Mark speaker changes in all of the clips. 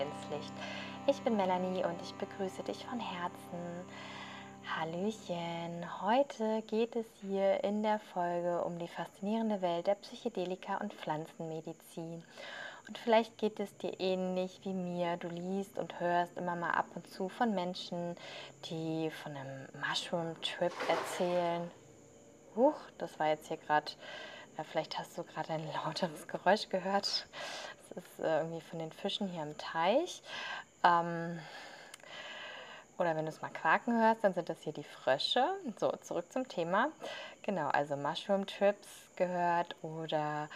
Speaker 1: ins Licht. Ich bin Melanie und ich begrüße dich von Herzen. Hallöchen, heute geht es hier in der Folge um die faszinierende Welt der Psychedelika und Pflanzenmedizin. Und vielleicht geht es dir ähnlich wie mir. Du liest und hörst immer mal ab und zu von Menschen, die von einem Mushroom-Trip erzählen. Huch, das war jetzt hier gerade, äh, vielleicht hast du gerade ein lauteres Geräusch gehört. Ist äh, irgendwie von den Fischen hier im Teich. Ähm, oder wenn du es mal quaken hörst, dann sind das hier die Frösche. So, zurück zum Thema. Genau, also Mushroom Trips gehört oder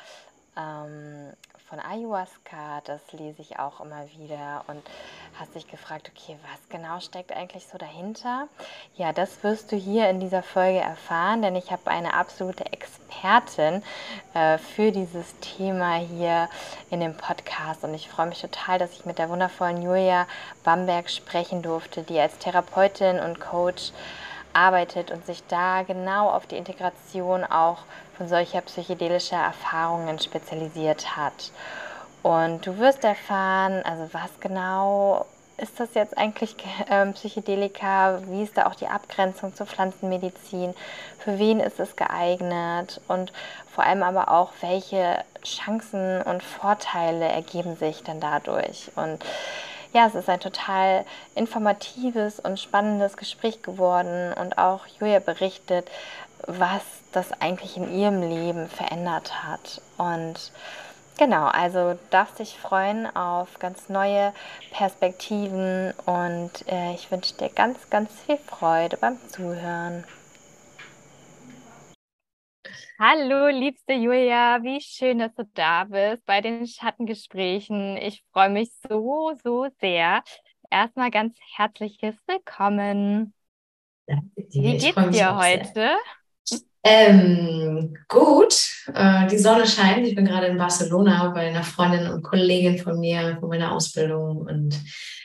Speaker 1: ähm, von Ayahuasca, das lese ich auch immer wieder und hast dich gefragt, okay, was genau steckt eigentlich so dahinter? Ja, das wirst du hier in dieser Folge erfahren, denn ich habe eine absolute Expertin äh, für dieses Thema hier in dem Podcast und ich freue mich total, dass ich mit der wundervollen Julia Bamberg sprechen durfte, die als Therapeutin und Coach arbeitet und sich da genau auf die Integration auch von solcher psychedelischer Erfahrungen spezialisiert hat. Und du wirst erfahren, also was genau ist das jetzt eigentlich äh, Psychedelika? Wie ist da auch die Abgrenzung zur Pflanzenmedizin? Für wen ist es geeignet? Und vor allem aber auch, welche Chancen und Vorteile ergeben sich dann dadurch? Und ja, es ist ein total informatives und spannendes Gespräch geworden und auch Julia berichtet, was das eigentlich in ihrem Leben verändert hat. Und genau, also darfst dich freuen auf ganz neue Perspektiven und äh, ich wünsche dir ganz, ganz viel Freude beim Zuhören. Hallo, liebste Julia, wie schön, dass du da bist bei den Schattengesprächen. Ich freue mich so, so sehr. Erstmal ganz herzliches Willkommen.
Speaker 2: Danke dir.
Speaker 1: Wie geht's dir heute?
Speaker 2: Ähm, gut, äh, die Sonne scheint. Ich bin gerade in Barcelona bei einer Freundin und Kollegin von mir, von meiner Ausbildung und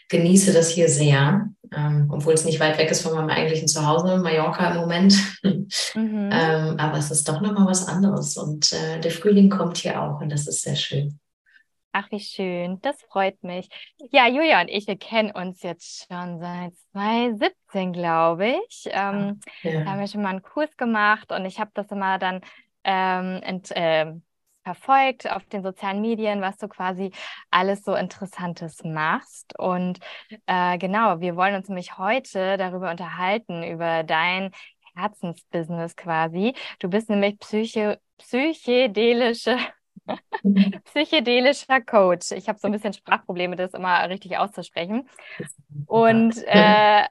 Speaker 2: genieße das hier sehr, ähm, obwohl es nicht weit weg ist von meinem eigentlichen Zuhause, Mallorca im Moment. Mhm. ähm, aber es ist doch nochmal was anderes und äh, der Frühling kommt hier auch und das ist sehr schön.
Speaker 1: Ach, wie schön. Das freut mich. Ja, Julia und ich, wir kennen uns jetzt schon seit 2017, glaube ich. Ähm, ja. Da haben wir schon mal einen Kurs gemacht und ich habe das immer dann ähm, ent, äh, verfolgt auf den sozialen Medien, was du quasi alles so Interessantes machst. Und äh, genau, wir wollen uns nämlich heute darüber unterhalten, über dein Herzensbusiness quasi. Du bist nämlich Psyche, psychedelische Psychedelischer Coach. Ich habe so ein bisschen Sprachprobleme, das immer richtig auszusprechen. Und äh,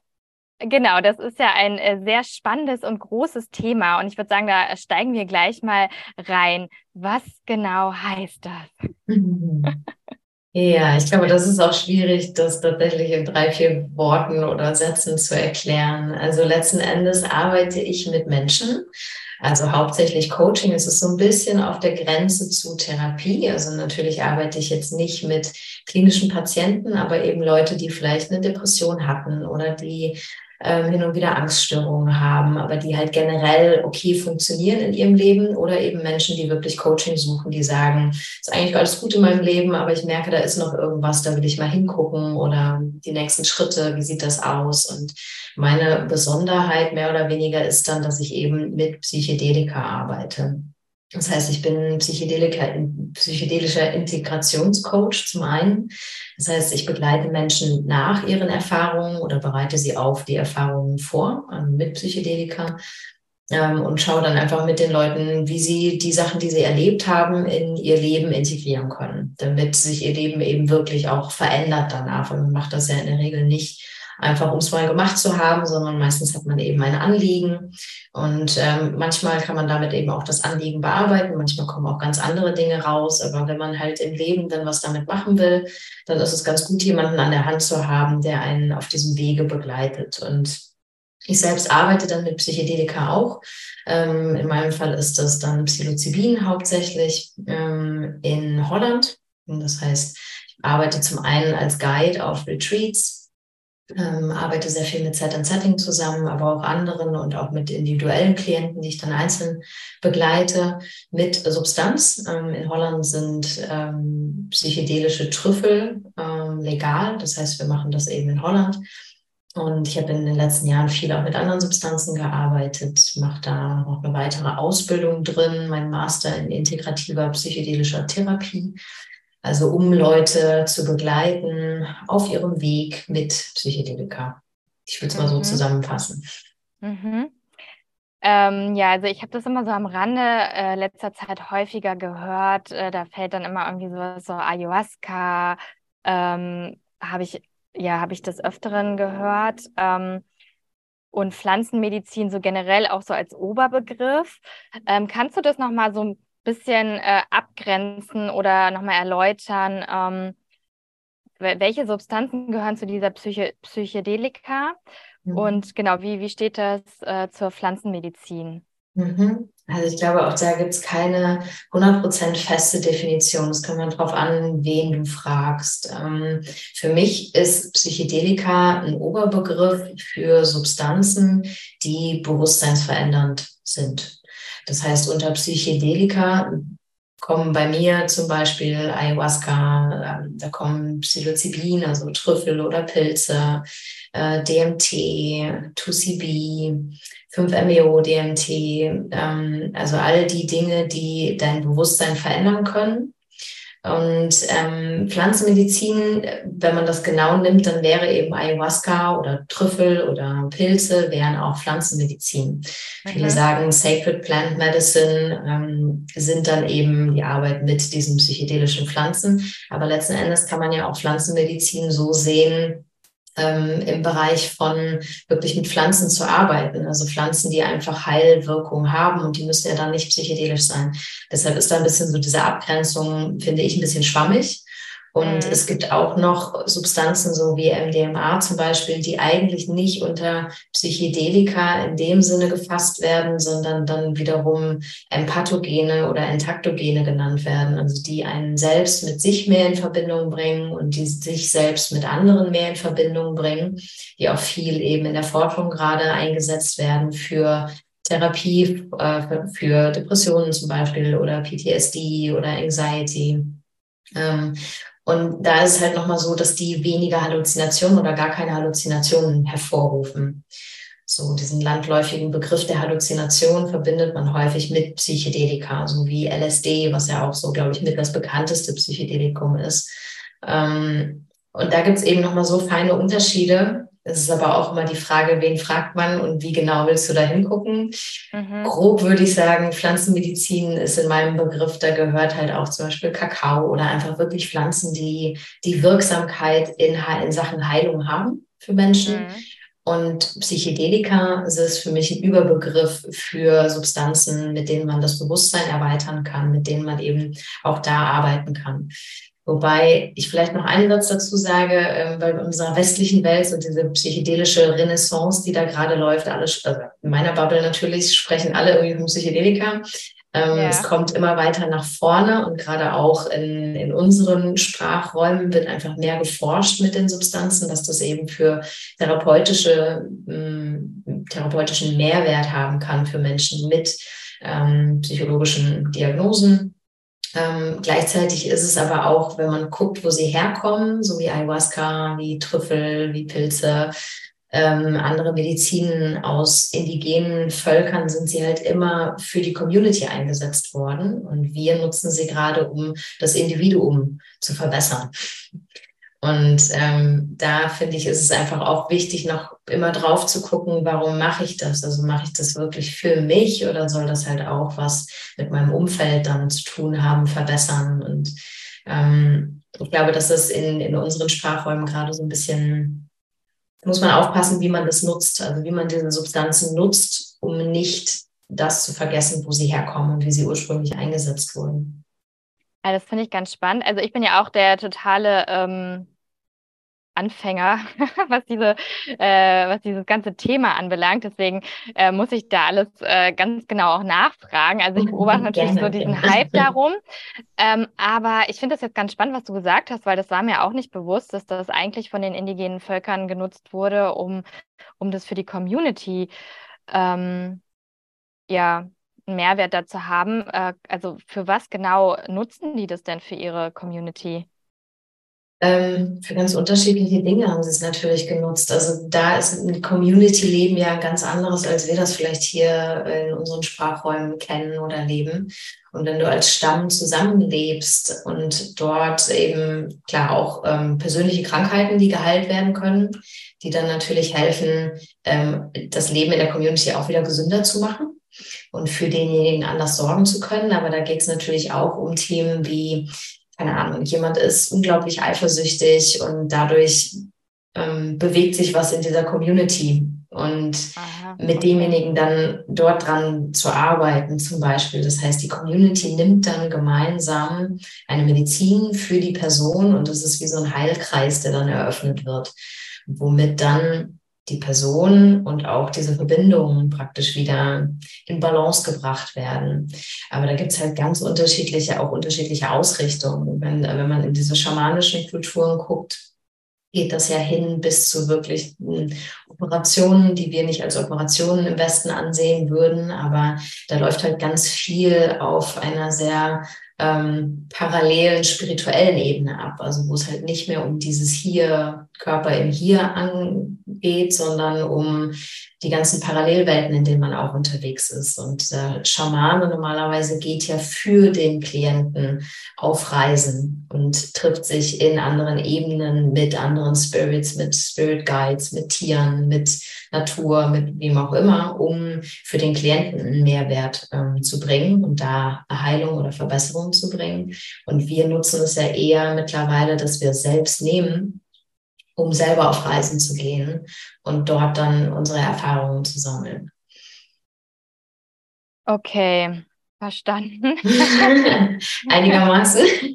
Speaker 1: genau, das ist ja ein äh, sehr spannendes und großes Thema. Und ich würde sagen, da steigen wir gleich mal rein. Was genau heißt das?
Speaker 2: Ja, ich glaube, das ist auch schwierig, das tatsächlich in drei, vier Worten oder Sätzen zu erklären. Also letzten Endes arbeite ich mit Menschen also hauptsächlich Coaching. Es ist so ein bisschen auf der Grenze zu Therapie. Also natürlich arbeite ich jetzt nicht mit klinischen Patienten, aber eben Leute, die vielleicht eine Depression hatten oder die ähm, hin und wieder Angststörungen haben, aber die halt generell okay funktionieren in ihrem Leben oder eben Menschen, die wirklich Coaching suchen, die sagen, ist eigentlich alles gut in meinem Leben, aber ich merke, da ist noch irgendwas, da will ich mal hingucken oder die nächsten Schritte, wie sieht das aus? Und meine Besonderheit mehr oder weniger ist dann, dass ich eben mit Psychedelika arbeite. Das heißt, ich bin psychedelischer Integrationscoach zum einen. Das heißt, ich begleite Menschen nach ihren Erfahrungen oder bereite sie auf die Erfahrungen vor also mit Psychedelika ähm, und schaue dann einfach mit den Leuten, wie sie die Sachen, die sie erlebt haben, in ihr Leben integrieren können, damit sich ihr Leben eben wirklich auch verändert danach. Und man macht das ja in der Regel nicht einfach um es mal gemacht zu haben, sondern meistens hat man eben ein Anliegen und ähm, manchmal kann man damit eben auch das Anliegen bearbeiten, manchmal kommen auch ganz andere Dinge raus, aber wenn man halt im Leben dann was damit machen will, dann ist es ganz gut, jemanden an der Hand zu haben, der einen auf diesem Wege begleitet und ich selbst arbeite dann mit Psychedelika auch. Ähm, in meinem Fall ist das dann Psilocybin hauptsächlich ähm, in Holland. Und das heißt, ich arbeite zum einen als Guide auf Retreats ähm, arbeite sehr viel mit Set and Setting zusammen, aber auch anderen und auch mit individuellen Klienten, die ich dann einzeln begleite, mit Substanz. Ähm, in Holland sind ähm, psychedelische Trüffel ähm, legal. Das heißt, wir machen das eben in Holland. Und ich habe in den letzten Jahren viel auch mit anderen Substanzen gearbeitet, mache da noch eine weitere Ausbildung drin, mein Master in integrativer psychedelischer Therapie. Also um Leute zu begleiten auf ihrem Weg mit Psychedelika. Ich würde es mal so mhm. zusammenfassen.
Speaker 1: Mhm. Ähm, ja, also ich habe das immer so am Rande äh, letzter Zeit häufiger gehört. Äh, da fällt dann immer irgendwie so, so Ayahuasca. Ähm, habe ich, ja, habe ich des Öfteren gehört. Ähm, und Pflanzenmedizin so generell auch so als Oberbegriff. Ähm, kannst du das nochmal so bisschen äh, abgrenzen oder nochmal erläutern, ähm, welche Substanzen gehören zu dieser Psyche Psychedelika mhm. und genau, wie, wie steht das äh, zur Pflanzenmedizin?
Speaker 2: Mhm. Also ich glaube, auch da gibt es keine 100% feste Definition. Es kommt darauf an, wen du fragst. Ähm, für mich ist Psychedelika ein Oberbegriff für Substanzen, die bewusstseinsverändernd sind. Das heißt, unter Psychedelika kommen bei mir zum Beispiel Ayahuasca, ähm, da kommen Psilocybin, also Trüffel oder Pilze, äh, DMT, 2CB, 5-MeO, DMT, ähm, also all die Dinge, die dein Bewusstsein verändern können. Und ähm, Pflanzenmedizin, wenn man das genau nimmt, dann wäre eben Ayahuasca oder Trüffel oder Pilze wären auch Pflanzenmedizin. Mhm. Viele sagen, Sacred Plant Medicine ähm, sind dann eben die Arbeit mit diesen psychedelischen Pflanzen. Aber letzten Endes kann man ja auch Pflanzenmedizin so sehen, ähm, im Bereich von wirklich mit Pflanzen zu arbeiten. Also Pflanzen, die einfach Heilwirkung haben und die müssen ja dann nicht psychedelisch sein. Deshalb ist da ein bisschen so diese Abgrenzung, finde ich, ein bisschen schwammig. Und mhm. es gibt auch noch Substanzen, so wie MDMA zum Beispiel, die eigentlich nicht unter Psychedelika in dem Sinne gefasst werden, sondern dann wiederum Empathogene oder Entaktogene genannt werden. Also die einen selbst mit sich mehr in Verbindung bringen und die sich selbst mit anderen mehr in Verbindung bringen, die auch viel eben in der Forschung gerade eingesetzt werden für Therapie, äh, für Depressionen zum Beispiel oder PTSD oder Anxiety. Ähm, und da ist es halt nochmal so, dass die weniger Halluzinationen oder gar keine Halluzinationen hervorrufen. So diesen landläufigen Begriff der Halluzination verbindet man häufig mit Psychedelika, so wie LSD, was ja auch so, glaube ich, mit das bekannteste Psychedelikum ist. Ähm, und da gibt es eben nochmal so feine Unterschiede, es ist aber auch immer die Frage, wen fragt man und wie genau willst du da hingucken. Mhm. Grob würde ich sagen, Pflanzenmedizin ist in meinem Begriff, da gehört halt auch zum Beispiel Kakao oder einfach wirklich Pflanzen, die die Wirksamkeit in, in Sachen Heilung haben für Menschen. Mhm. Und Psychedelika ist für mich ein Überbegriff für Substanzen, mit denen man das Bewusstsein erweitern kann, mit denen man eben auch da arbeiten kann. Wobei ich vielleicht noch einen Satz dazu sage, äh, weil in unserer westlichen Welt so diese psychedelische Renaissance, die da gerade läuft, alle, also in meiner Bubble natürlich, sprechen alle irgendwie von Psychedelika. Ähm, ja. Es kommt immer weiter nach vorne und gerade auch in, in unseren Sprachräumen wird einfach mehr geforscht mit den Substanzen, dass das eben für therapeutische, ähm, therapeutischen Mehrwert haben kann für Menschen mit ähm, psychologischen Diagnosen ähm, gleichzeitig ist es aber auch, wenn man guckt, wo sie herkommen, so wie Ayahuasca, wie Trüffel, wie Pilze, ähm, andere Medizinen aus indigenen Völkern sind sie halt immer für die Community eingesetzt worden. Und wir nutzen sie gerade, um das Individuum zu verbessern. Und ähm, da finde ich, ist es einfach auch wichtig, noch immer drauf zu gucken, warum mache ich das? Also mache ich das wirklich für mich oder soll das halt auch was mit meinem Umfeld dann zu tun haben, verbessern? Und ähm, ich glaube, dass das in, in unseren Sprachräumen gerade so ein bisschen, muss man aufpassen, wie man das nutzt, also wie man diese Substanzen nutzt, um nicht das zu vergessen, wo sie herkommen und wie sie ursprünglich eingesetzt wurden.
Speaker 1: Ja, das finde ich ganz spannend. Also ich bin ja auch der totale ähm, Anfänger, was diese, äh, was dieses ganze Thema anbelangt. Deswegen äh, muss ich da alles äh, ganz genau auch nachfragen. Also ich beobachte natürlich gerne, so diesen gerne. Hype darum. Ähm, aber ich finde das jetzt ganz spannend, was du gesagt hast, weil das war mir auch nicht bewusst, dass das eigentlich von den indigenen Völkern genutzt wurde, um, um das für die Community ähm, ja, einen Mehrwert dazu haben. Äh, also für was genau nutzen die das denn für ihre Community?
Speaker 2: Ähm, für ganz unterschiedliche Dinge haben sie es natürlich genutzt. Also da ist ein Community-Leben ja ganz anderes, als wir das vielleicht hier in unseren Sprachräumen kennen oder leben. Und wenn du als Stamm zusammenlebst und dort eben klar auch ähm, persönliche Krankheiten, die geheilt werden können, die dann natürlich helfen, ähm, das Leben in der Community auch wieder gesünder zu machen und für denjenigen anders sorgen zu können. Aber da geht es natürlich auch um Themen wie keine Ahnung, jemand ist unglaublich eifersüchtig und dadurch ähm, bewegt sich was in dieser Community. Und Aha, mit demjenigen dann dort dran zu arbeiten, zum Beispiel. Das heißt, die Community nimmt dann gemeinsam eine Medizin für die Person und das ist wie so ein Heilkreis, der dann eröffnet wird, womit dann die Person und auch diese Verbindungen praktisch wieder in Balance gebracht werden. Aber da gibt es halt ganz unterschiedliche, auch unterschiedliche Ausrichtungen. Wenn, wenn man in diese schamanischen Kulturen guckt, geht das ja hin bis zu wirklich Operationen, die wir nicht als Operationen im Westen ansehen würden. Aber da läuft halt ganz viel auf einer sehr ähm, parallelen spirituellen Ebene ab. Also wo es halt nicht mehr um dieses Hier, Körper im Hier angeht, sondern um die ganzen Parallelwelten, in denen man auch unterwegs ist. Und der Schamane normalerweise geht ja für den Klienten auf Reisen und trifft sich in anderen Ebenen mit anderen Spirits, mit Spirit Guides, mit Tieren, mit Natur, mit wem auch immer, um für den Klienten einen Mehrwert ähm, zu bringen und da Heilung oder Verbesserung zu bringen. Und wir nutzen es ja eher mittlerweile, dass wir es selbst nehmen um selber auf Reisen zu gehen und dort dann unsere Erfahrungen zu sammeln.
Speaker 1: Okay, verstanden.
Speaker 2: Einigermaßen.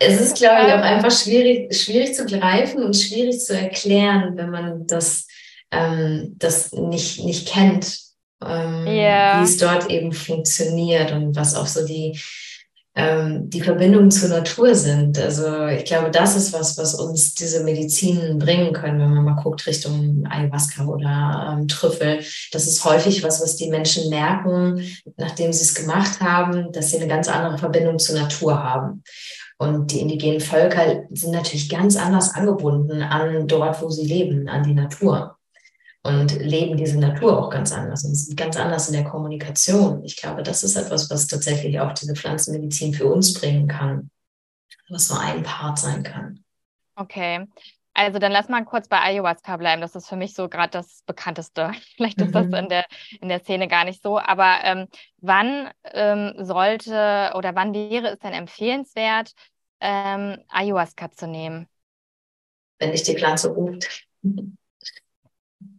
Speaker 2: es ist, glaube ich, auch einfach schwierig, schwierig zu greifen und schwierig zu erklären, wenn man das, ähm, das nicht, nicht kennt, ähm, yeah. wie es dort eben funktioniert und was auch so die, ähm, die Verbindung zur Natur sind. Also ich glaube, das ist was, was uns diese Medizinen bringen können, wenn man mal guckt Richtung Ayahuasca oder ähm, Trüffel. Das ist häufig was, was die Menschen merken, nachdem sie es gemacht haben, dass sie eine ganz andere Verbindung zur Natur haben. Und die indigenen Völker sind natürlich ganz anders angebunden an dort, wo sie leben, an die Natur und leben diese Natur auch ganz anders und sind ganz anders in der Kommunikation. Ich glaube, das ist etwas, was tatsächlich auch diese Pflanzenmedizin für uns bringen kann, was nur ein Part sein kann.
Speaker 1: Okay. Also dann lass mal kurz bei Ayahuasca bleiben. Das ist für mich so gerade das bekannteste. Vielleicht ist mhm. das in der, in der Szene gar nicht so. Aber ähm, wann ähm, sollte oder wann wäre es denn empfehlenswert, ähm, Ayahuasca zu nehmen?
Speaker 2: Wenn dich die Pflanze ruft.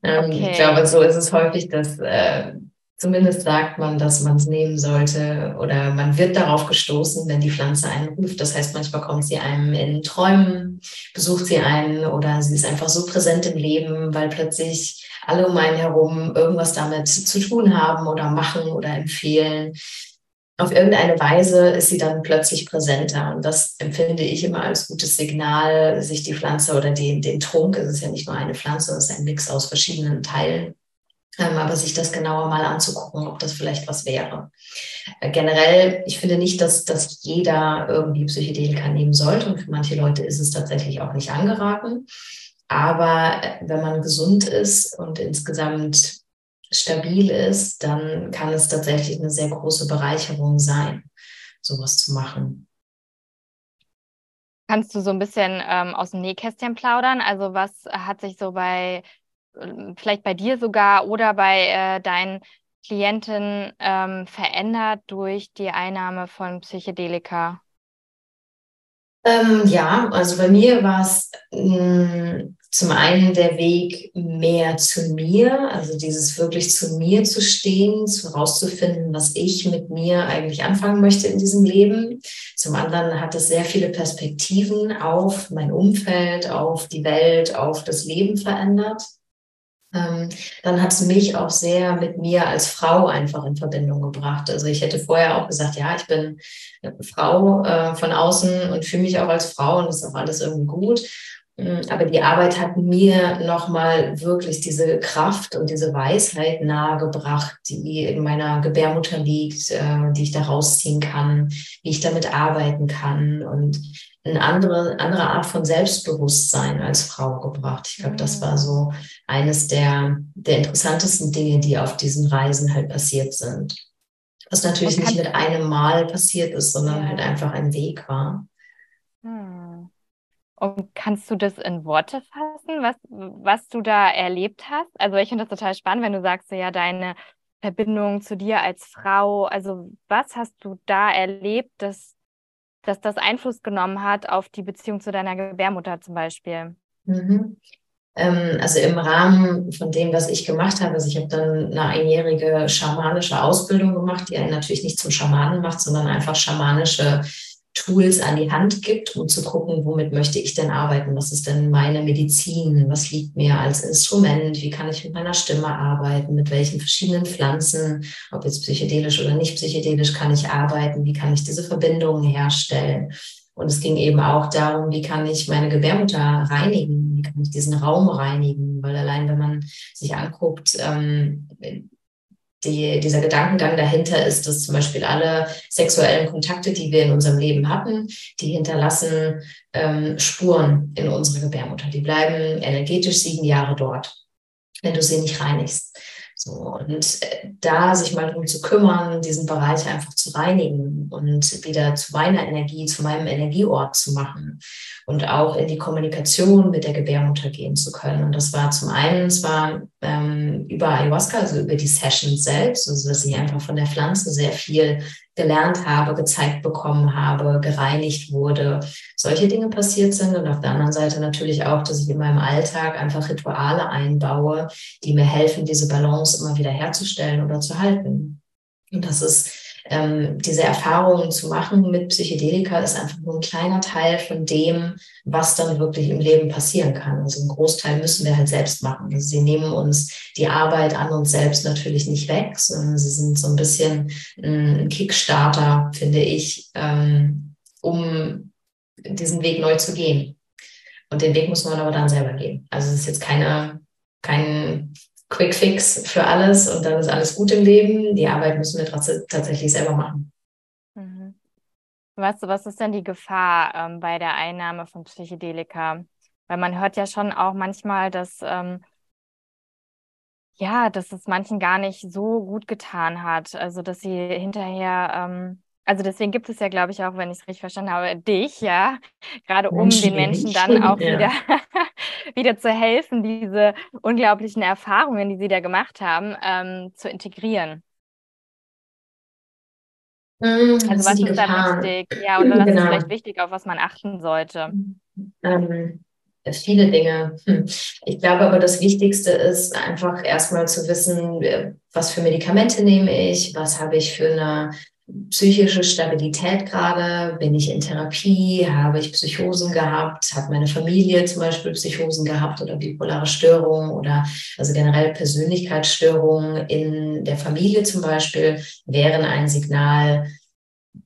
Speaker 2: Ähm, okay. Ich glaube, so ist es häufig, dass äh, zumindest sagt man, dass man es nehmen sollte oder man wird darauf gestoßen, wenn die Pflanze einen ruft. Das heißt, manchmal kommt sie einem in Träumen, besucht sie einen oder sie ist einfach so präsent im Leben, weil plötzlich alle um einen herum irgendwas damit zu tun haben oder machen oder empfehlen auf irgendeine Weise ist sie dann plötzlich präsenter. Und das empfinde ich immer als gutes Signal, sich die Pflanze oder den, den Trunk, es ist ja nicht nur eine Pflanze, es ist ein Mix aus verschiedenen Teilen, ähm, aber sich das genauer mal anzugucken, ob das vielleicht was wäre. Äh, generell, ich finde nicht, dass, dass jeder irgendwie Psychedelika nehmen sollte und für manche Leute ist es tatsächlich auch nicht angeraten. Aber äh, wenn man gesund ist und insgesamt stabil ist, dann kann es tatsächlich eine sehr große Bereicherung sein, sowas zu machen.
Speaker 1: Kannst du so ein bisschen ähm, aus dem Nähkästchen plaudern? Also was hat sich so bei, ähm, vielleicht bei dir sogar oder bei äh, deinen Klienten ähm, verändert durch die Einnahme von Psychedelika?
Speaker 2: Ähm, ja, also bei mir war es mm, zum einen der Weg mehr zu mir, also dieses wirklich zu mir zu stehen, zu rauszufinden, was ich mit mir eigentlich anfangen möchte in diesem Leben. Zum anderen hat es sehr viele Perspektiven auf mein Umfeld, auf die Welt, auf das Leben verändert. Ähm, dann hat es mich auch sehr mit mir als Frau einfach in Verbindung gebracht. Also ich hätte vorher auch gesagt, ja, ich bin eine Frau äh, von außen und fühle mich auch als Frau und ist auch alles irgendwie gut. Mm, aber die Arbeit hat mir nochmal wirklich diese Kraft und diese Weisheit nahegebracht, die in meiner Gebärmutter liegt, äh, die ich da rausziehen kann, wie ich damit arbeiten kann und eine andere, andere Art von Selbstbewusstsein als Frau gebracht. Ich glaube, das war so eines der, der interessantesten Dinge, die auf diesen Reisen halt passiert sind. Was natürlich nicht mit einem Mal passiert ist, sondern halt einfach ein Weg war.
Speaker 1: Und kannst du das in Worte fassen, was, was du da erlebt hast? Also ich finde das total spannend, wenn du sagst, ja, deine Verbindung zu dir als Frau, also was hast du da erlebt, dass, dass das Einfluss genommen hat auf die Beziehung zu deiner Gebärmutter zum Beispiel?
Speaker 2: Mhm. Ähm, also im Rahmen von dem, was ich gemacht habe, also ich habe dann eine einjährige schamanische Ausbildung gemacht, die einen natürlich nicht zum Schamanen macht, sondern einfach schamanische Tools an die Hand gibt, um zu gucken, womit möchte ich denn arbeiten? Was ist denn meine Medizin? Was liegt mir als Instrument? Wie kann ich mit meiner Stimme arbeiten? Mit welchen verschiedenen Pflanzen, ob jetzt psychedelisch oder nicht psychedelisch, kann ich arbeiten? Wie kann ich diese Verbindungen herstellen? Und es ging eben auch darum, wie kann ich meine Gebärmutter reinigen? Wie kann ich diesen Raum reinigen? Weil allein, wenn man sich anguckt, ähm, die, dieser Gedankengang dahinter ist, dass zum Beispiel alle sexuellen Kontakte, die wir in unserem Leben hatten, die hinterlassen ähm, Spuren in unserer Gebärmutter. Die bleiben energetisch sieben Jahre dort, wenn du sie nicht reinigst. So, und äh, da sich mal darum zu kümmern, diesen Bereich einfach zu reinigen und wieder zu meiner Energie, zu meinem Energieort zu machen und auch in die Kommunikation mit der Gebärmutter gehen zu können. Und das war zum einen zwar ähm, über Ayahuasca, also über die Sessions selbst, also dass ich einfach von der Pflanze sehr viel gelernt habe, gezeigt bekommen habe, gereinigt wurde, solche Dinge passiert sind. Und auf der anderen Seite natürlich auch, dass ich in meinem Alltag einfach Rituale einbaue, die mir helfen, diese Balance immer wieder herzustellen oder zu halten. Und das ist ähm, diese Erfahrungen zu machen mit Psychedelika ist einfach nur ein kleiner Teil von dem, was dann wirklich im Leben passieren kann. Also einen Großteil müssen wir halt selbst machen. Also sie nehmen uns die Arbeit an uns selbst natürlich nicht weg, sondern sie sind so ein bisschen ein Kickstarter, finde ich, ähm, um diesen Weg neu zu gehen. Und den Weg muss man aber dann selber gehen. Also es ist jetzt keine, kein Quick Fix für alles und dann ist alles gut im Leben. Die Arbeit müssen wir trotzdem tatsächlich selber machen.
Speaker 1: Mhm. Was, was ist denn die Gefahr ähm, bei der Einnahme von Psychedelika? Weil man hört ja schon auch manchmal, dass ähm, ja, dass es manchen gar nicht so gut getan hat. Also dass sie hinterher ähm, also deswegen gibt es ja, glaube ich, auch, wenn ich es richtig verstanden habe, dich, ja, gerade um den Menschen dann auch ja. wieder, wieder zu helfen, diese unglaublichen Erfahrungen, die sie da gemacht haben, ähm, zu integrieren.
Speaker 2: Mm, also was ist
Speaker 1: da wichtig? Ja, oder was genau. ist vielleicht wichtig, auf was man achten sollte?
Speaker 2: Ähm, viele Dinge. Hm. Ich glaube aber, das Wichtigste ist einfach erstmal zu wissen, äh, was für Medikamente nehme ich, was habe ich für eine psychische Stabilität gerade? Bin ich in Therapie? Habe ich Psychosen gehabt? Hat meine Familie zum Beispiel Psychosen gehabt oder bipolare Störungen oder also generell Persönlichkeitsstörungen in der Familie zum Beispiel wären ein Signal,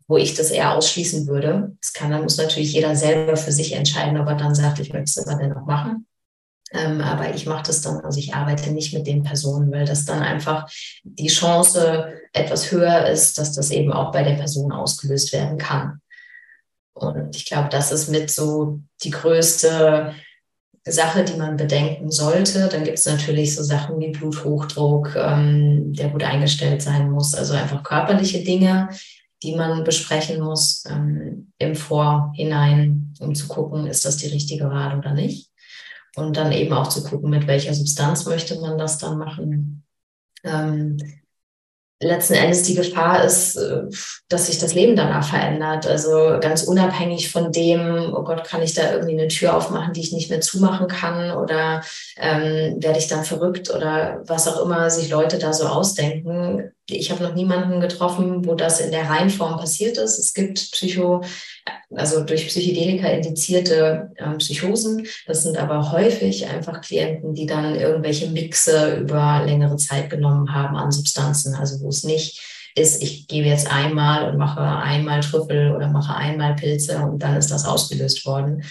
Speaker 2: wo ich das eher ausschließen würde. Das kann, dann muss natürlich jeder selber für sich entscheiden, ob er dann sagt, ich möchte es aber dennoch machen. Ähm, aber ich mache das dann, also ich arbeite nicht mit den Personen, weil das dann einfach die Chance etwas höher ist, dass das eben auch bei der Person ausgelöst werden kann. Und ich glaube, das ist mit so die größte Sache, die man bedenken sollte. Dann gibt es natürlich so Sachen wie Bluthochdruck, ähm, der gut eingestellt sein muss. Also einfach körperliche Dinge, die man besprechen muss ähm, im Vorhinein, um zu gucken, ist das die richtige Wahl oder nicht. Und dann eben auch zu gucken, mit welcher Substanz möchte man das dann machen. Ähm, letzten Endes die Gefahr ist, äh, dass sich das Leben danach verändert. Also ganz unabhängig von dem, oh Gott, kann ich da irgendwie eine Tür aufmachen, die ich nicht mehr zumachen kann oder ähm, werde ich dann verrückt oder was auch immer sich Leute da so ausdenken. Ich habe noch niemanden getroffen, wo das in der Reihenform passiert ist. Es gibt Psycho, also durch Psychedelika indizierte ähm, Psychosen. Das sind aber häufig einfach Klienten, die dann irgendwelche Mixe über längere Zeit genommen haben an Substanzen. Also wo es nicht ist, ich gebe jetzt einmal und mache einmal Trüffel oder mache einmal Pilze und dann ist das ausgelöst worden.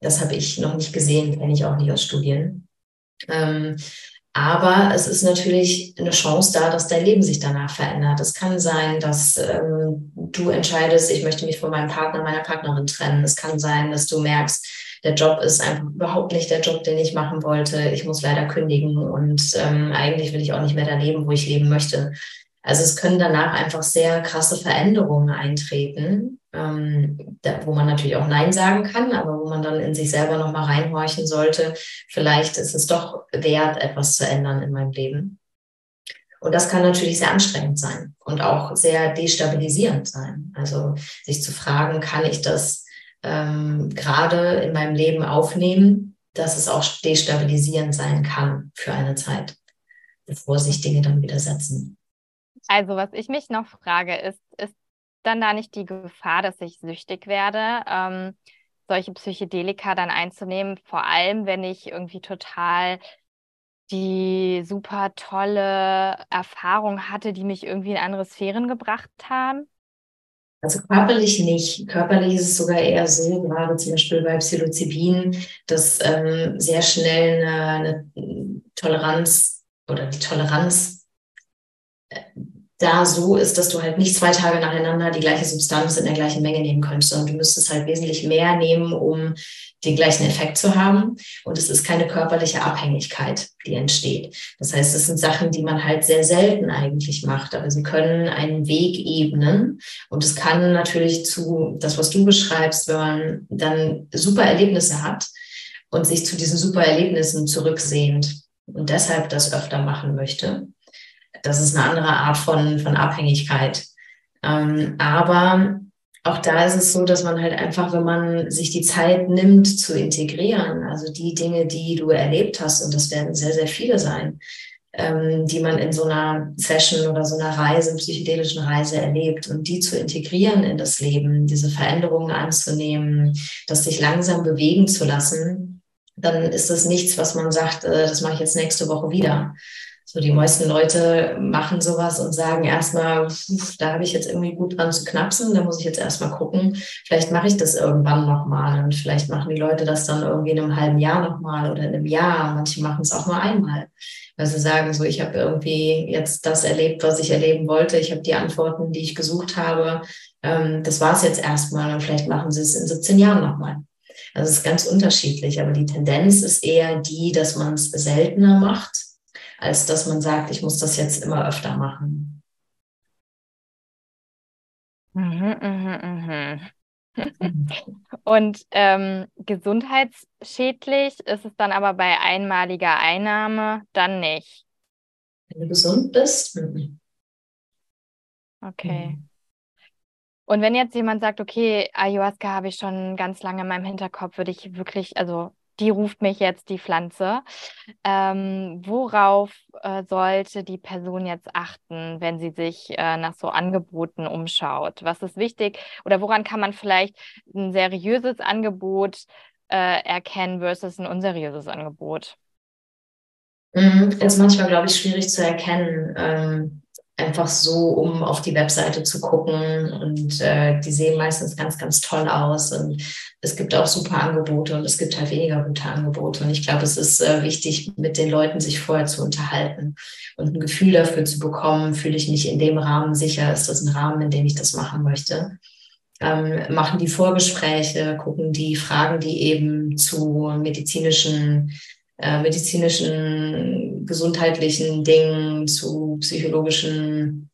Speaker 2: Das habe ich noch nicht gesehen, kenne ich auch nicht aus Studien. Ähm, aber es ist natürlich eine Chance da, dass dein Leben sich danach verändert. Es kann sein, dass ähm, du entscheidest, ich möchte mich von meinem Partner, meiner Partnerin trennen. Es kann sein, dass du merkst, der Job ist einfach überhaupt nicht der Job, den ich machen wollte. Ich muss leider kündigen und ähm, eigentlich will ich auch nicht mehr da leben, wo ich leben möchte. Also es können danach einfach sehr krasse Veränderungen eintreten, ähm, da, wo man natürlich auch Nein sagen kann, aber wo man dann in sich selber nochmal reinhorchen sollte. Vielleicht ist es doch wert, etwas zu ändern in meinem Leben. Und das kann natürlich sehr anstrengend sein und auch sehr destabilisierend sein. Also sich zu fragen, kann ich das ähm, gerade in meinem Leben aufnehmen, dass es auch destabilisierend sein kann für eine Zeit, bevor sich Dinge dann wieder setzen.
Speaker 1: Also, was ich mich noch frage, ist, ist dann da nicht die Gefahr, dass ich süchtig werde, ähm, solche Psychedelika dann einzunehmen, vor allem wenn ich irgendwie total die super tolle Erfahrung hatte, die mich irgendwie in andere Sphären gebracht haben?
Speaker 2: Also körperlich nicht. Körperlich ist es sogar eher so, gerade zum Beispiel bei Psilocybin, dass ähm, sehr schnell eine, eine Toleranz oder die Toleranz da so ist, dass du halt nicht zwei Tage nacheinander die gleiche Substanz in der gleichen Menge nehmen könntest, sondern du müsstest halt wesentlich mehr nehmen, um den gleichen Effekt zu haben. Und es ist keine körperliche Abhängigkeit, die entsteht. Das heißt, es sind Sachen, die man halt sehr selten eigentlich macht, aber sie können einen Weg ebnen. Und es kann natürlich zu, das, was du beschreibst, wenn man dann super Erlebnisse hat und sich zu diesen super Erlebnissen zurücksehnt und deshalb das öfter machen möchte das ist eine andere Art von, von Abhängigkeit. Ähm, aber auch da ist es so, dass man halt einfach, wenn man sich die Zeit nimmt zu integrieren, also die Dinge, die du erlebt hast, und das werden sehr, sehr viele sein, ähm, die man in so einer Session oder so einer Reise, psychedelischen Reise erlebt und die zu integrieren in das Leben, diese Veränderungen anzunehmen, das sich langsam bewegen zu lassen, dann ist das nichts, was man sagt, äh, das mache ich jetzt nächste Woche wieder, so die meisten Leute machen sowas und sagen erstmal, da habe ich jetzt irgendwie gut dran zu knapsen, da muss ich jetzt erstmal gucken. Vielleicht mache ich das irgendwann nochmal und vielleicht machen die Leute das dann irgendwie in einem halben Jahr nochmal oder in einem Jahr. Manche machen es auch nur einmal, weil sie sagen so, ich habe irgendwie jetzt das erlebt, was ich erleben wollte. Ich habe die Antworten, die ich gesucht habe. Ähm, das war es jetzt erstmal und vielleicht machen sie es in 17 Jahren nochmal. Also es ist ganz unterschiedlich, aber die Tendenz ist eher die, dass man es seltener macht als dass man sagt, ich muss das jetzt immer öfter machen.
Speaker 1: Mhm, mhm, mhm. Und ähm, gesundheitsschädlich ist es dann aber bei einmaliger Einnahme dann nicht.
Speaker 2: Wenn du gesund bist. Mhm.
Speaker 1: Okay. Und wenn jetzt jemand sagt, okay, Ayahuasca habe ich schon ganz lange in meinem Hinterkopf, würde ich wirklich, also die ruft mich jetzt die Pflanze. Ähm, worauf äh, sollte die Person jetzt achten, wenn sie sich äh, nach so Angeboten umschaut? Was ist wichtig oder woran kann man vielleicht ein seriöses Angebot äh, erkennen versus ein unseriöses Angebot?
Speaker 2: Mhm, ist manchmal, glaube ich, schwierig zu erkennen. Ähm, einfach so, um auf die Webseite zu gucken. Und äh, die sehen meistens ganz, ganz toll aus. Und es gibt auch super Angebote und es gibt halt weniger gute Angebote. Und ich glaube, es ist äh, wichtig, mit den Leuten sich vorher zu unterhalten und ein Gefühl dafür zu bekommen, fühle ich mich in dem Rahmen sicher, ist das ein Rahmen, in dem ich das machen möchte. Ähm, machen die Vorgespräche, gucken die Fragen, die eben zu medizinischen äh, medizinischen, gesundheitlichen Dingen, zu psychologischen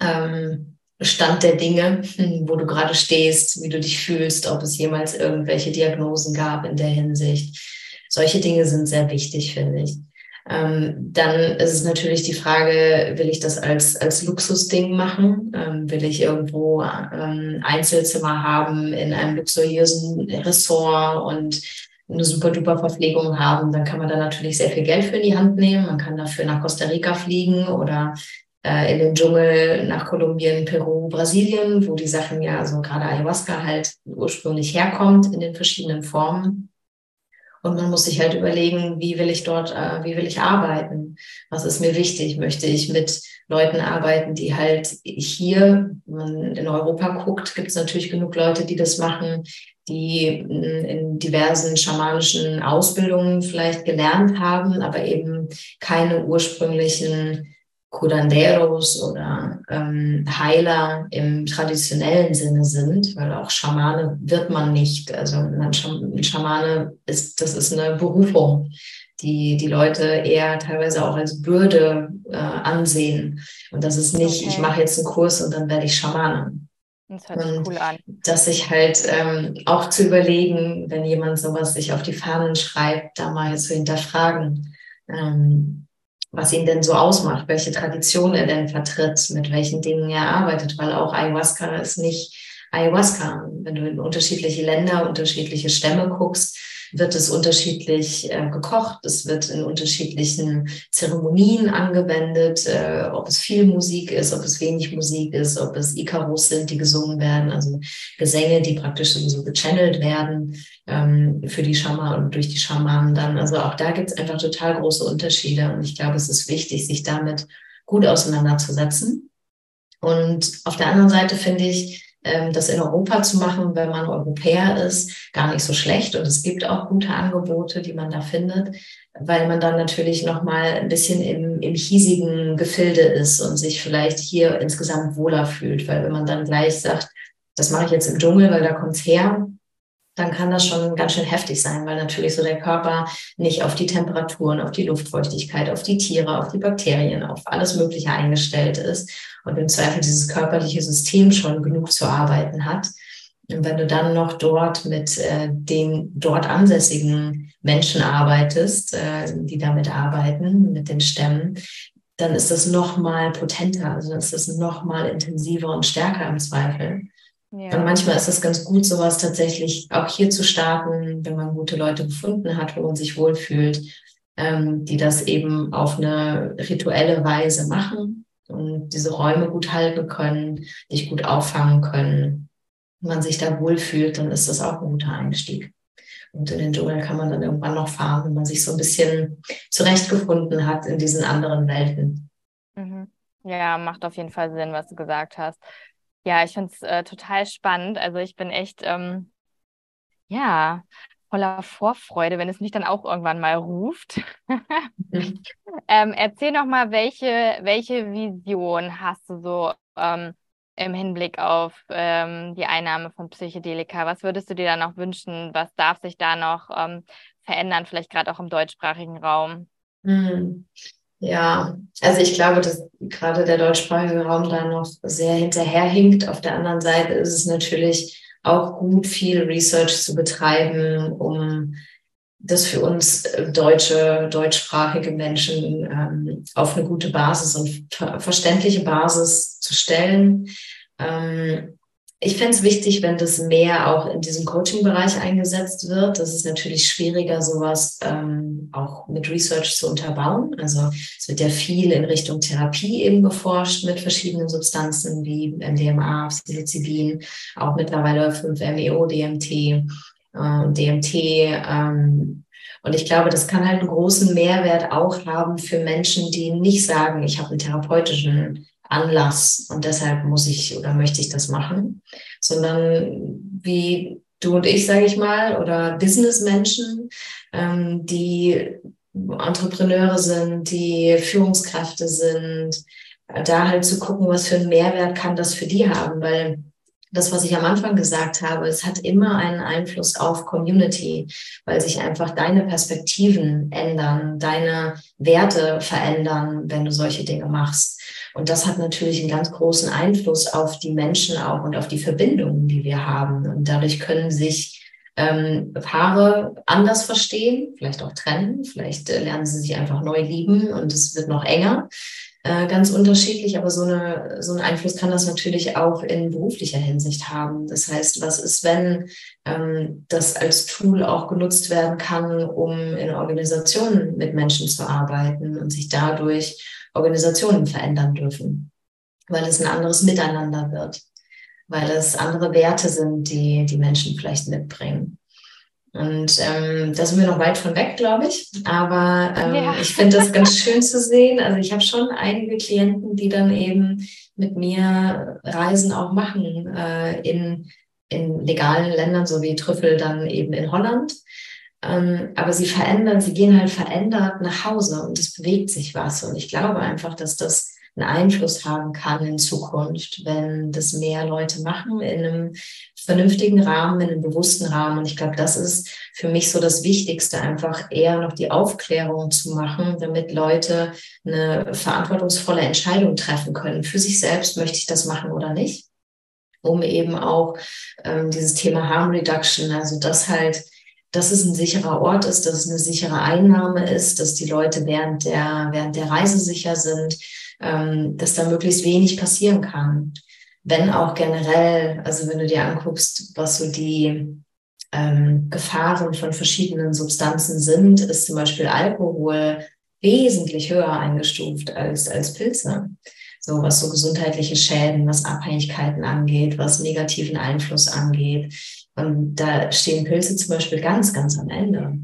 Speaker 2: ähm, Stand der Dinge, wo du gerade stehst, wie du dich fühlst, ob es jemals irgendwelche Diagnosen gab in der Hinsicht. Solche Dinge sind sehr wichtig, finde ich. Ähm, dann ist es natürlich die Frage, will ich das als, als Luxusding machen? Ähm, will ich irgendwo ähm, Einzelzimmer haben in einem luxuriösen Ressort und eine super duper Verpflegung haben? Dann kann man da natürlich sehr viel Geld für in die Hand nehmen. Man kann dafür nach Costa Rica fliegen oder äh, in den Dschungel nach Kolumbien, Peru, Brasilien, wo die Sachen ja, so gerade Ayahuasca halt ursprünglich herkommt in den verschiedenen Formen. Und man muss sich halt überlegen, wie will ich dort, äh, wie will ich arbeiten? Was ist mir wichtig? Möchte ich mit Leuten arbeiten, die halt hier, wenn man in Europa guckt, gibt es natürlich genug Leute, die das machen, die in diversen schamanischen Ausbildungen vielleicht gelernt haben, aber eben keine ursprünglichen Curanderos oder ähm, Heiler im traditionellen Sinne sind, weil auch Schamane wird man nicht. Also ein Schamane ist, das ist eine Berufung, die die Leute eher teilweise auch als Bürde äh, ansehen. Und das ist nicht, okay. ich mache jetzt einen Kurs und dann werde ich Schamane. Das hört sich cool an. Dass sich halt ähm, auch zu überlegen, wenn jemand sowas sich auf die Fahnen schreibt, da mal zu hinterfragen. Ähm, was ihn denn so ausmacht, welche Tradition er denn vertritt, mit welchen Dingen er arbeitet, weil auch Ayahuasca ist nicht Ayahuasca. Wenn du in unterschiedliche Länder, unterschiedliche Stämme guckst, wird es unterschiedlich äh, gekocht, es wird in unterschiedlichen Zeremonien angewendet, äh, ob es viel Musik ist, ob es wenig Musik ist, ob es Icarus sind, die gesungen werden, also Gesänge, die praktisch sowieso gechannelt werden ähm, für die Schamanen und durch die Schamanen dann. Also auch da gibt es einfach total große Unterschiede und ich glaube, es ist wichtig, sich damit gut auseinanderzusetzen. Und auf der anderen Seite finde ich, das in Europa zu machen, wenn man Europäer ist, gar nicht so schlecht. Und es gibt auch gute Angebote, die man da findet, weil man dann natürlich nochmal ein bisschen im, im hiesigen Gefilde ist und sich vielleicht hier insgesamt wohler fühlt. Weil wenn man dann gleich sagt, das mache ich jetzt im Dschungel, weil da kommt's her, dann kann das schon ganz schön heftig sein, weil natürlich so der Körper nicht auf die Temperaturen, auf die Luftfeuchtigkeit, auf die Tiere, auf die Bakterien, auf alles Mögliche eingestellt ist und im Zweifel dieses körperliche System schon genug zu arbeiten hat. Und wenn du dann noch dort mit äh, den dort ansässigen Menschen arbeitest, äh, die damit arbeiten, mit den Stämmen, dann ist das noch mal potenter, also ist das noch mal intensiver und stärker im Zweifel. Ja. Und manchmal ist es ganz gut, sowas tatsächlich auch hier zu starten, wenn man gute Leute gefunden hat, wo man sich wohlfühlt, ähm, die das eben auf eine rituelle Weise machen und diese Räume gut halten können, dich gut auffangen können. Wenn man sich da wohlfühlt, dann ist das auch ein guter Einstieg. Und in den Dschungel kann man dann irgendwann noch fahren, wenn man sich so ein bisschen zurechtgefunden hat in diesen anderen Welten.
Speaker 1: Mhm. Ja, macht auf jeden Fall Sinn, was du gesagt hast. Ja, ich finde es äh, total spannend. Also ich bin echt, ähm, ja, voller Vorfreude, wenn es mich dann auch irgendwann mal ruft. mhm. ähm, erzähl noch mal, welche, welche Vision hast du so ähm, im Hinblick auf ähm, die Einnahme von Psychedelika? Was würdest du dir da noch wünschen? Was darf sich da noch ähm, verändern, vielleicht gerade auch im deutschsprachigen Raum?
Speaker 2: Mhm. Ja, also ich glaube, dass gerade der deutschsprachige Raum da noch sehr hinterherhinkt. Auf der anderen Seite ist es natürlich auch gut, viel Research zu betreiben, um das für uns deutsche, deutschsprachige Menschen ähm, auf eine gute Basis und ver verständliche Basis zu stellen. Ähm, ich fände es wichtig, wenn das mehr auch in diesem Coaching-Bereich eingesetzt wird. Das ist natürlich schwieriger, sowas ähm, auch mit Research zu unterbauen. Also es wird ja viel in Richtung Therapie eben geforscht mit verschiedenen Substanzen wie MDMA, Psilocybin, auch mittlerweile 5-MeO, DMT, äh, DMT. Ähm, und ich glaube, das kann halt einen großen Mehrwert auch haben für Menschen, die nicht sagen, ich habe einen therapeutischen Anlass und deshalb muss ich oder möchte ich das machen, sondern wie du und ich, sage ich mal, oder Businessmenschen, ähm, die Entrepreneure sind, die Führungskräfte sind, da halt zu gucken, was für einen Mehrwert kann das für die haben, weil das, was ich am Anfang gesagt habe, es hat immer einen Einfluss auf Community, weil sich einfach deine Perspektiven ändern, deine Werte verändern, wenn du solche Dinge machst. Und das hat natürlich einen ganz großen Einfluss auf die Menschen auch und auf die Verbindungen, die wir haben. Und dadurch können sich ähm, Paare anders verstehen, vielleicht auch trennen, vielleicht äh, lernen sie sich einfach neu lieben und es wird noch enger. Äh, ganz unterschiedlich, aber so, eine, so ein Einfluss kann das natürlich auch in beruflicher Hinsicht haben. Das heißt, was ist, wenn ähm, das als Tool auch genutzt werden kann, um in Organisationen mit Menschen zu arbeiten und sich dadurch Organisationen verändern dürfen, weil es ein anderes Miteinander wird weil es andere Werte sind, die die Menschen vielleicht mitbringen. Und ähm, da sind wir noch weit von weg, glaube ich. Aber ähm, ja. ich finde das ganz schön zu sehen. Also ich habe schon einige Klienten, die dann eben mit mir Reisen auch machen äh, in, in legalen Ländern, so wie Trüffel dann eben in Holland. Ähm, aber sie verändern, sie gehen halt verändert nach Hause und es bewegt sich was. Und ich glaube einfach, dass das einen Einfluss haben kann in Zukunft, wenn das mehr Leute machen in einem vernünftigen Rahmen, in einem bewussten Rahmen. Und ich glaube, das ist für mich so das Wichtigste, einfach eher noch die Aufklärung zu machen, damit Leute eine verantwortungsvolle Entscheidung treffen können. Für sich selbst möchte ich das machen oder nicht, um eben auch ähm, dieses Thema Harm Reduction, also das halt dass es ein sicherer Ort ist, dass es eine sichere Einnahme ist, dass die Leute während der, während der Reise sicher sind, ähm, dass da möglichst wenig passieren kann. Wenn auch generell, also wenn du dir anguckst, was so die ähm, Gefahren von verschiedenen Substanzen sind, ist zum Beispiel Alkohol wesentlich höher eingestuft als, als Pilze. So was so gesundheitliche Schäden, was Abhängigkeiten angeht, was negativen Einfluss angeht. Und da stehen Pilze zum Beispiel ganz, ganz am Ende.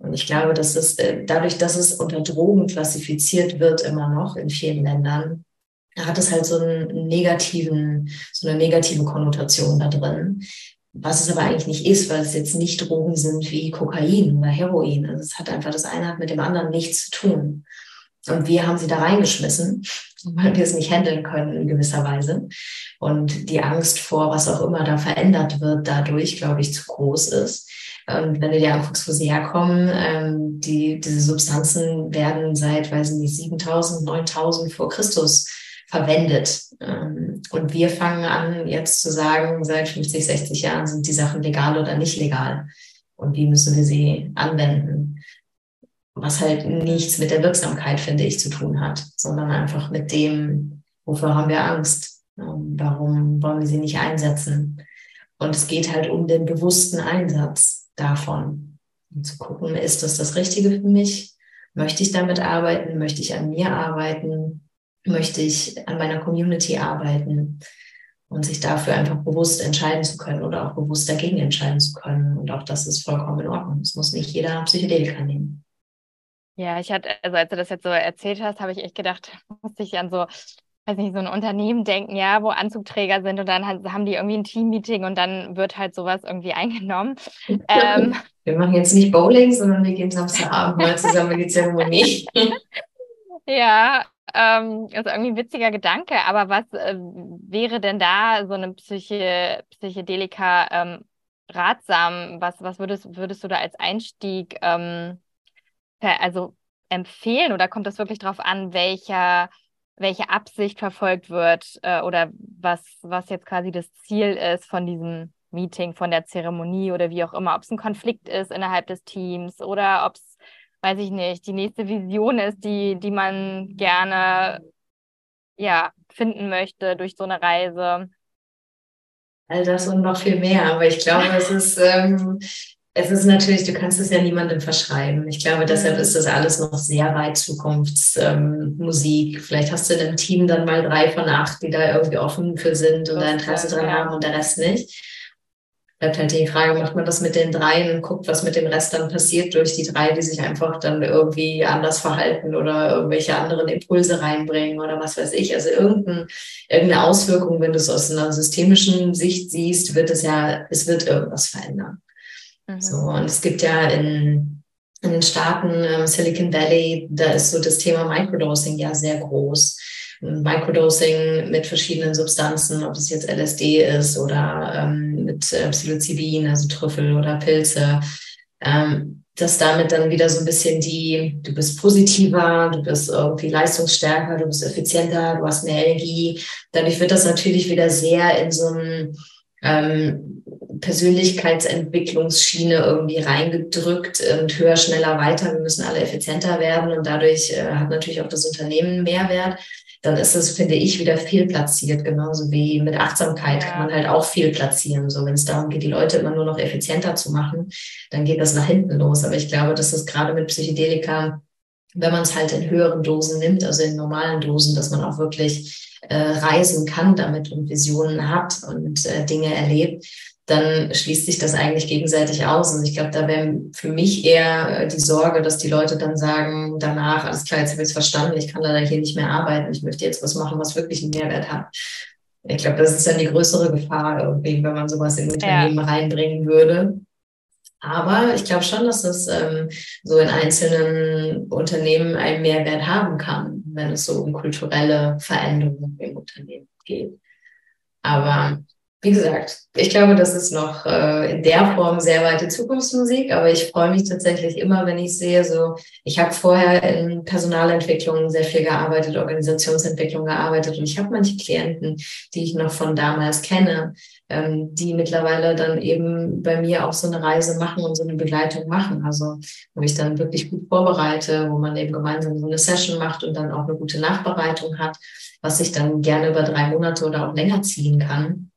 Speaker 2: Und ich glaube, dass es äh, dadurch, dass es unter Drogen klassifiziert wird, immer noch in vielen Ländern, hat es halt so einen negativen, so eine negative Konnotation da drin. Was es aber eigentlich nicht ist, weil es jetzt nicht Drogen sind wie Kokain oder Heroin. Also es hat einfach das eine hat mit dem anderen nichts zu tun. Und wir haben sie da reingeschmissen, weil wir es nicht handeln können in gewisser Weise. Und die Angst vor, was auch immer da verändert wird, dadurch, glaube ich, zu groß ist. Und wenn du dir anguckst, wo sie herkommen, ähm, die, diese Substanzen werden seit, weiß ich nicht, 7000, 9000 vor Christus verwendet. Ähm, und wir fangen an, jetzt zu sagen, seit 50, 60 Jahren sind die Sachen legal oder nicht legal. Und wie müssen wir sie anwenden? Was halt nichts mit der Wirksamkeit, finde ich, zu tun hat, sondern einfach mit dem, wofür haben wir Angst? Ähm, warum wollen wir sie nicht einsetzen? Und es geht halt um den bewussten Einsatz davon. Und zu gucken, ist das das Richtige für mich? Möchte ich damit arbeiten? Möchte ich an mir arbeiten? Möchte ich an meiner Community arbeiten? Und sich dafür einfach bewusst entscheiden zu können oder auch bewusst dagegen entscheiden zu können. Und auch das ist vollkommen in Ordnung. Es muss nicht jeder Psychedelika nehmen.
Speaker 1: Ja, ich hatte, also als du das jetzt so erzählt hast, habe ich echt gedacht, musste ich an so weiß nicht, so ein Unternehmen denken, ja, wo Anzugträger sind und dann haben die irgendwie ein Teammeeting und dann wird halt sowas irgendwie eingenommen.
Speaker 2: Ähm, wir machen jetzt nicht Bowling, sondern wir gehen Samstagabend mal zusammen in die Zeremonie.
Speaker 1: ja, ähm, ist irgendwie ein witziger Gedanke, aber was äh, wäre denn da so eine Psyche, Psychedelika ähm, ratsam? Was, was würdest, würdest du da als Einstieg ähm, also empfehlen oder kommt das wirklich darauf an, welcher welche Absicht verfolgt wird äh, oder was, was jetzt quasi das Ziel ist von diesem Meeting, von der Zeremonie oder wie auch immer, ob es ein Konflikt ist innerhalb des Teams oder ob es, weiß ich nicht, die nächste Vision ist, die, die man gerne ja, finden möchte durch so eine Reise.
Speaker 2: All das und noch viel mehr. Aber ich glaube, es ist, ähm, es ist natürlich, du kannst es ja niemandem verschreiben. Ich glaube, deshalb ist das alles noch sehr weit Zukunftsmusik. Ähm, Vielleicht hast du in einem Team dann mal drei von acht, die da irgendwie offen für sind und da Interesse dran ja. haben und der Rest nicht. Bleibt halt die Frage, macht man das mit den dreien und guckt, was mit dem Rest dann passiert durch die drei, die sich einfach dann irgendwie anders verhalten oder irgendwelche anderen Impulse reinbringen oder was weiß ich. Also irgendein, irgendeine Auswirkung, wenn du es aus einer systemischen Sicht siehst, wird es ja, es wird irgendwas verändern. Mhm. So, und es gibt ja in, in den Staaten, ähm, Silicon Valley, da ist so das Thema Microdosing ja sehr groß. Microdosing mit verschiedenen Substanzen, ob es jetzt LSD ist oder ähm, mit äh, Psilocybin, also Trüffel oder Pilze, ähm, dass damit dann wieder so ein bisschen die, du bist positiver, du bist irgendwie leistungsstärker, du bist effizienter, du hast mehr Energie. Dadurch wird das natürlich wieder sehr in so einem ähm, Persönlichkeitsentwicklungsschiene irgendwie reingedrückt und höher, schneller, weiter. Wir müssen alle effizienter werden und dadurch äh, hat natürlich auch das Unternehmen Mehrwert. Dann ist es, finde ich, wieder viel platziert, genauso wie mit Achtsamkeit ja. kann man halt auch viel platzieren. So, wenn es darum geht, die Leute immer nur noch effizienter zu machen, dann geht das nach hinten los. Aber ich glaube, dass das gerade mit Psychedelika wenn man es halt in höheren Dosen nimmt, also in normalen Dosen, dass man auch wirklich äh, reisen kann damit und Visionen hat und äh, Dinge erlebt, dann schließt sich das eigentlich gegenseitig aus. Und ich glaube, da wäre für mich eher äh, die Sorge, dass die Leute dann sagen, danach, alles klar, jetzt habe ich es verstanden, ich kann leider hier nicht mehr arbeiten, ich möchte jetzt was machen, was wirklich einen Mehrwert hat. Ich glaube, das ist dann die größere Gefahr irgendwie, wenn man sowas in Unternehmen ja. reinbringen würde. Aber ich glaube schon, dass es ähm, so in einzelnen Unternehmen einen Mehrwert haben kann, wenn es so um kulturelle Veränderungen im Unternehmen geht. Aber wie gesagt, ich glaube, das ist noch äh, in der Form sehr weite Zukunftsmusik, aber ich freue mich tatsächlich immer, wenn ich sehe, so, ich habe vorher in Personalentwicklung sehr viel gearbeitet, Organisationsentwicklung gearbeitet und ich habe manche Klienten, die ich noch von damals kenne, ähm, die mittlerweile dann eben bei mir auch so eine Reise machen und so eine Begleitung machen. Also wo ich dann wirklich gut vorbereite, wo man eben gemeinsam so eine Session macht und dann auch eine gute Nachbereitung hat, was sich dann gerne über drei Monate oder auch länger ziehen kann.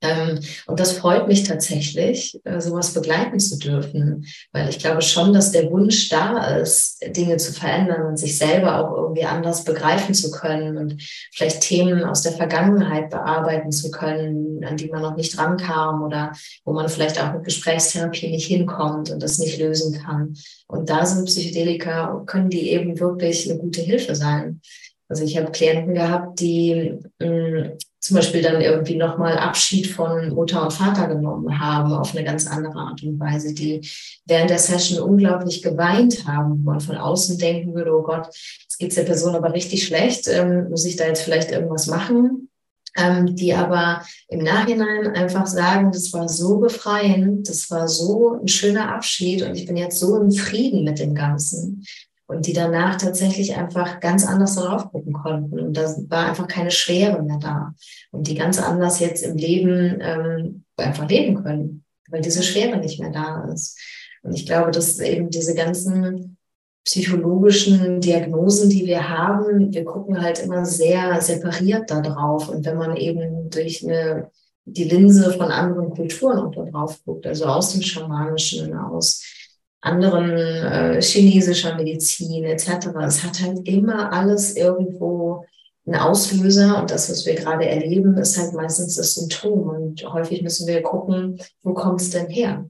Speaker 2: Ähm, und das freut mich tatsächlich, äh, sowas begleiten zu dürfen, weil ich glaube schon, dass der Wunsch da ist, Dinge zu verändern und sich selber auch irgendwie anders begreifen zu können und vielleicht Themen aus der Vergangenheit bearbeiten zu können, an die man noch nicht rankam oder wo man vielleicht auch mit Gesprächstherapie nicht hinkommt und das nicht lösen kann. Und da sind Psychedelika, können die eben wirklich eine gute Hilfe sein. Also ich habe Klienten gehabt, die mh, mm, zum Beispiel dann irgendwie nochmal Abschied von Mutter und Vater genommen haben auf eine ganz andere Art und Weise, die während der Session unglaublich geweint haben, wo man von außen denken würde, oh Gott, jetzt geht's der Person aber richtig schlecht, ähm, muss ich da jetzt vielleicht irgendwas machen? Ähm, die aber im Nachhinein einfach sagen, das war so befreiend, das war so ein schöner Abschied und ich bin jetzt so im Frieden mit dem Ganzen und die danach tatsächlich einfach ganz anders darauf gucken konnten. Und da war einfach keine Schwere mehr da. Und die ganz anders jetzt im Leben ähm, einfach leben können, weil diese Schwere nicht mehr da ist. Und ich glaube, dass eben diese ganzen psychologischen Diagnosen, die wir haben, wir gucken halt immer sehr separiert da drauf. Und wenn man eben durch eine, die Linse von anderen Kulturen auch da drauf guckt, also aus dem Schamanischen, aus anderen äh, chinesischer Medizin etc. Es hat halt immer alles irgendwo einen Auslöser und das, was wir gerade erleben, ist halt meistens das Symptom und häufig müssen wir gucken, wo kommt es denn her?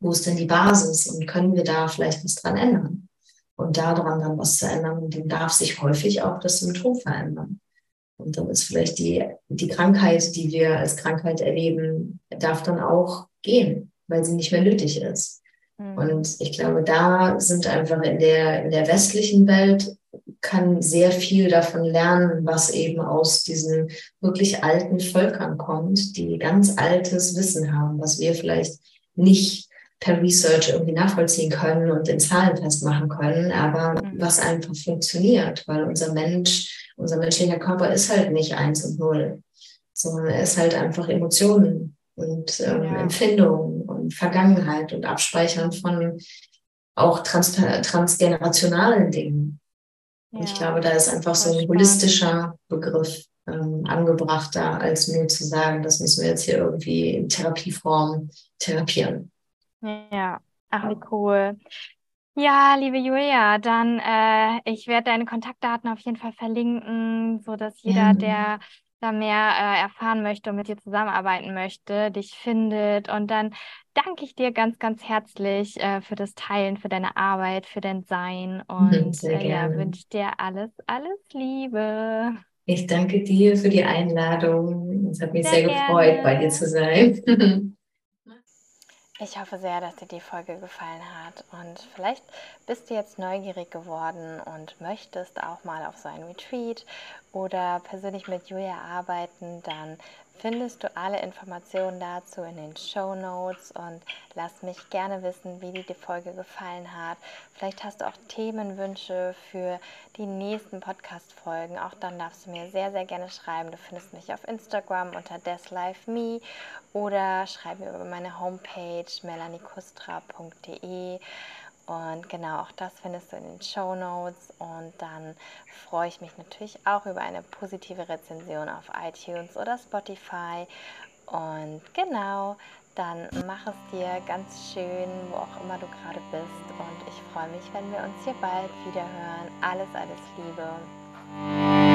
Speaker 2: Wo ist denn die Basis und können wir da vielleicht was dran ändern? Und daran dann was zu ändern, dann darf sich häufig auch das Symptom verändern. Und dann ist vielleicht die, die Krankheit, die wir als Krankheit erleben, darf dann auch gehen, weil sie nicht mehr nötig ist. Mhm. Und ich glaube, da sind einfach in der, in der westlichen Welt kann sehr viel davon lernen, was eben aus diesen wirklich alten Völkern kommt, die ganz altes Wissen haben, was wir vielleicht nicht per Research irgendwie nachvollziehen können und in Zahlen festmachen können, aber mhm. was einfach funktioniert, weil unser Mensch, unser menschlicher Körper ist halt nicht eins und null, sondern er ist halt einfach Emotionen und ähm, ja. Empfindungen und Vergangenheit und Abspeichern von auch trans transgenerationalen Dingen. Ja. Ich glaube, da ist einfach so ein holistischer Begriff ähm, angebrachter, als nur zu sagen, das müssen wir jetzt hier irgendwie in Therapieform therapieren.
Speaker 1: Ja, ach wie cool. Ja, liebe Julia, dann äh, ich werde deine Kontaktdaten auf jeden Fall verlinken, so dass jeder, ja. der da mehr äh, erfahren möchte und mit dir zusammenarbeiten möchte, dich findet. Und dann danke ich dir ganz, ganz herzlich äh, für das Teilen, für deine Arbeit, für dein Sein und äh, ja, wünsche dir alles, alles Liebe.
Speaker 2: Ich danke dir für die Einladung. Es hat mich sehr, sehr gefreut, bei dir zu sein.
Speaker 1: Ich hoffe sehr, dass dir die Folge gefallen hat und vielleicht bist du jetzt neugierig geworden und möchtest auch mal auf so ein Retreat oder persönlich mit Julia arbeiten, dann findest du alle Informationen dazu in den Show Notes und lass mich gerne wissen, wie dir die Folge gefallen hat. Vielleicht hast du auch Themenwünsche für die nächsten Podcast-Folgen. Auch dann darfst du mir sehr, sehr gerne schreiben. Du findest mich auf Instagram unter deslifeme oder schreib mir über meine Homepage melaniekustra.de. Und genau, auch das findest du in den Show Notes. Und dann freue ich mich natürlich auch über eine positive Rezension auf iTunes oder Spotify. Und genau, dann mach es dir ganz schön, wo auch immer du gerade bist. Und ich freue mich, wenn wir uns hier bald wieder hören. Alles, alles Liebe.